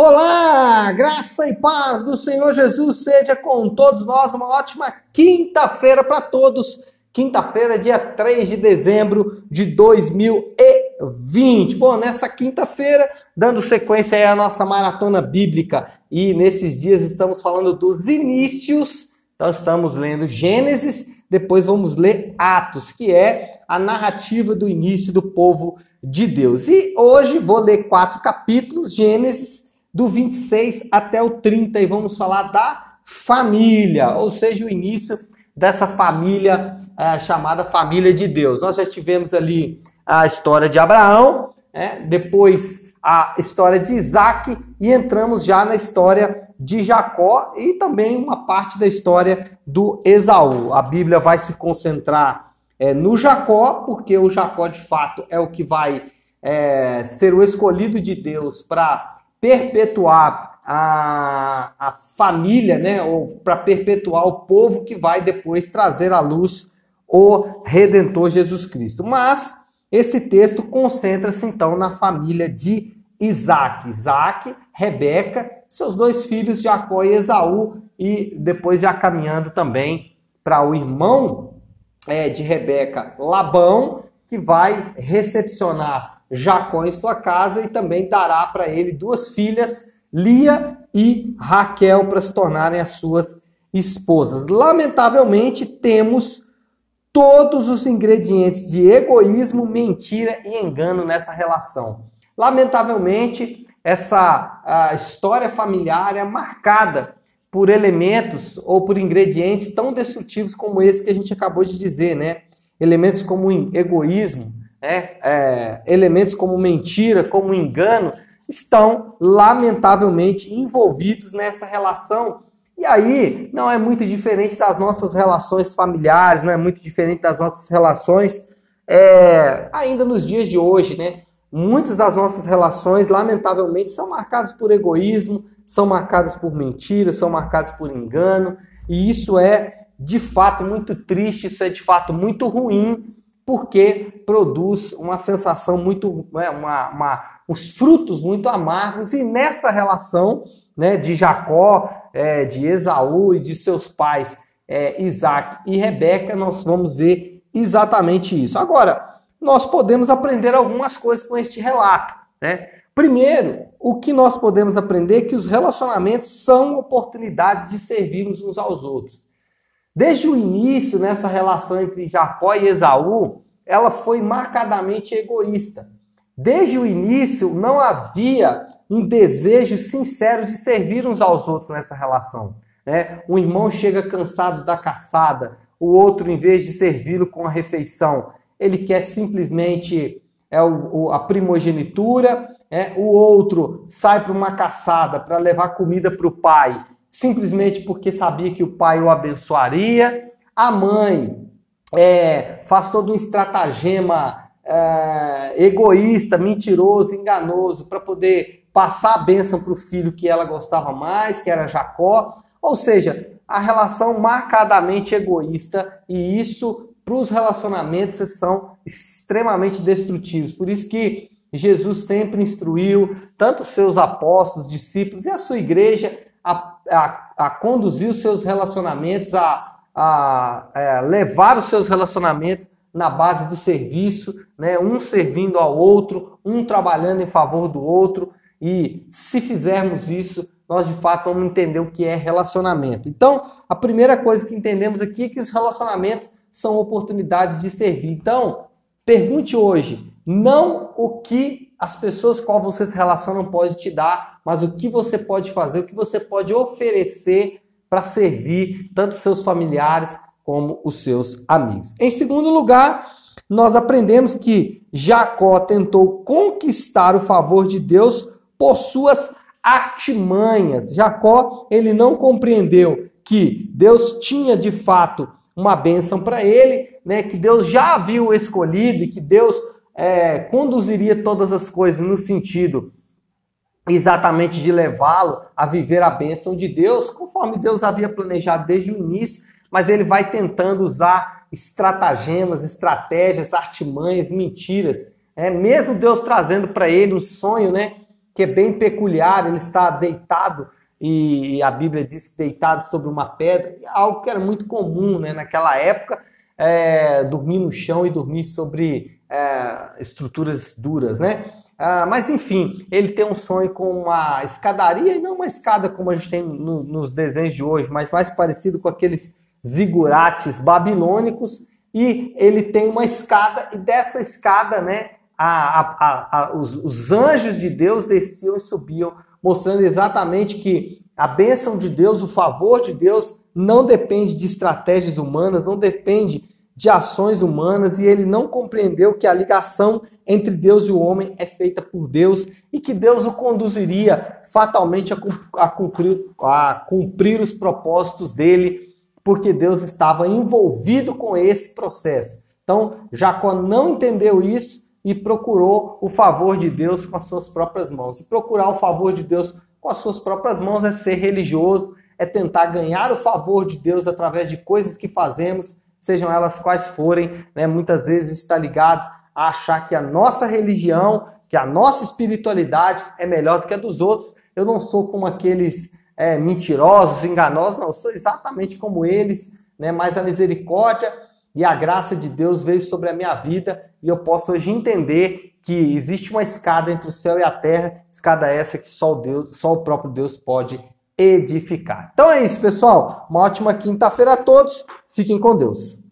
Olá, graça e paz do Senhor Jesus seja com todos nós. Uma ótima quinta-feira para todos. Quinta-feira, dia 3 de dezembro de 2020. Bom, nessa quinta-feira, dando sequência aí à nossa maratona bíblica, e nesses dias estamos falando dos inícios. Então, estamos lendo Gênesis, depois vamos ler Atos, que é a narrativa do início do povo de Deus. E hoje vou ler quatro capítulos: Gênesis do 26 até o 30 e vamos falar da família, ou seja, o início dessa família é, chamada família de Deus. Nós já tivemos ali a história de Abraão, é, depois a história de Isaac e entramos já na história de Jacó e também uma parte da história do Esaú. A Bíblia vai se concentrar é, no Jacó, porque o Jacó de fato é o que vai é, ser o escolhido de Deus para perpetuar a, a família, né, ou para perpetuar o povo que vai depois trazer à luz o Redentor Jesus Cristo. Mas esse texto concentra-se então na família de Isaac. Isaac, Rebeca, seus dois filhos, Jacó e Esaú, e depois já caminhando também para o irmão é, de Rebeca, Labão, que vai recepcionar Jacó em sua casa e também dará para ele duas filhas, Lia e Raquel, para se tornarem as suas esposas. Lamentavelmente, temos todos os ingredientes de egoísmo, mentira e engano nessa relação. Lamentavelmente, essa história familiar é marcada por elementos ou por ingredientes tão destrutivos como esse que a gente acabou de dizer, né? Elementos como egoísmo, né, é, elementos como mentira, como engano, estão lamentavelmente envolvidos nessa relação. E aí não é muito diferente das nossas relações familiares, não é muito diferente das nossas relações é, ainda nos dias de hoje, né? Muitas das nossas relações, lamentavelmente, são marcadas por egoísmo, são marcadas por mentira, são marcadas por engano, e isso é de fato muito triste, isso é de fato muito ruim, porque produz uma sensação muito, né, uma, uma, os frutos muito amargos, e nessa relação né, de Jacó, é, de Esaú e de seus pais, é, Isaac e Rebeca, nós vamos ver exatamente isso. Agora, nós podemos aprender algumas coisas com este relato. Né? Primeiro, o que nós podemos aprender é que os relacionamentos são oportunidades de servirmos uns aos outros. Desde o início, nessa relação entre Jacó e Esaú, ela foi marcadamente egoísta. Desde o início, não havia um desejo sincero de servir uns aos outros nessa relação. Né? Um irmão chega cansado da caçada, o outro, em vez de servi-lo com a refeição, ele quer simplesmente é o, a primogenitura, é, o outro sai para uma caçada para levar comida para o pai, simplesmente porque sabia que o pai o abençoaria. A mãe é, faz todo um estratagema é, egoísta, mentiroso, enganoso, para poder passar a bênção para o filho que ela gostava mais, que era Jacó. Ou seja, a relação marcadamente egoísta e isso para os relacionamentos são extremamente destrutivos. Por isso que Jesus sempre instruiu tanto seus apóstolos, discípulos e a sua igreja a, a, a conduzir os seus relacionamentos, a, a, a levar os seus relacionamentos na base do serviço, né? um servindo ao outro, um trabalhando em favor do outro. E se fizermos isso, nós de fato vamos entender o que é relacionamento. Então, a primeira coisa que entendemos aqui é que os relacionamentos são oportunidades de servir. Então, pergunte hoje, não o que as pessoas com você se relaciona podem te dar, mas o que você pode fazer, o que você pode oferecer para servir tanto seus familiares como os seus amigos. Em segundo lugar, nós aprendemos que Jacó tentou conquistar o favor de Deus por suas artimanhas. Jacó, ele não compreendeu que Deus tinha de fato uma bênção para ele, né? Que Deus já havia escolhido e que Deus é, conduziria todas as coisas no sentido exatamente de levá-lo a viver a bênção de Deus, conforme Deus havia planejado desde o início, mas ele vai tentando usar estratagemas, estratégias, artimanhas, mentiras, é, mesmo Deus trazendo para ele um sonho, né, que é bem peculiar, ele está deitado e a Bíblia diz que deitado sobre uma pedra, algo que era muito comum né, naquela época, é, dormir no chão e dormir sobre é, estruturas duras, né? Ah, mas enfim, ele tem um sonho com uma escadaria e não uma escada como a gente tem no, nos desenhos de hoje, mas mais parecido com aqueles zigurates babilônicos. E ele tem uma escada e dessa escada, né, a, a, a, os, os anjos de Deus desciam e subiam, mostrando exatamente que a bênção de Deus, o favor de Deus, não depende de estratégias humanas, não depende de ações humanas, e ele não compreendeu que a ligação entre Deus e o homem é feita por Deus e que Deus o conduziria fatalmente a cumprir, a cumprir os propósitos dele, porque Deus estava envolvido com esse processo. Então, Jacó não entendeu isso e procurou o favor de Deus com as suas próprias mãos. E procurar o favor de Deus com as suas próprias mãos é ser religioso, é tentar ganhar o favor de Deus através de coisas que fazemos, sejam elas quais forem. Né? Muitas vezes está ligado a achar que a nossa religião, que a nossa espiritualidade é melhor do que a dos outros. Eu não sou como aqueles é, mentirosos, enganosos, não, eu sou exatamente como eles, né? mas a misericórdia e a graça de Deus veio sobre a minha vida e eu posso hoje entender que existe uma escada entre o céu e a terra, escada essa que só o Deus, só o próprio Deus pode edificar. Então é isso, pessoal. Uma ótima quinta-feira a todos. Fiquem com Deus.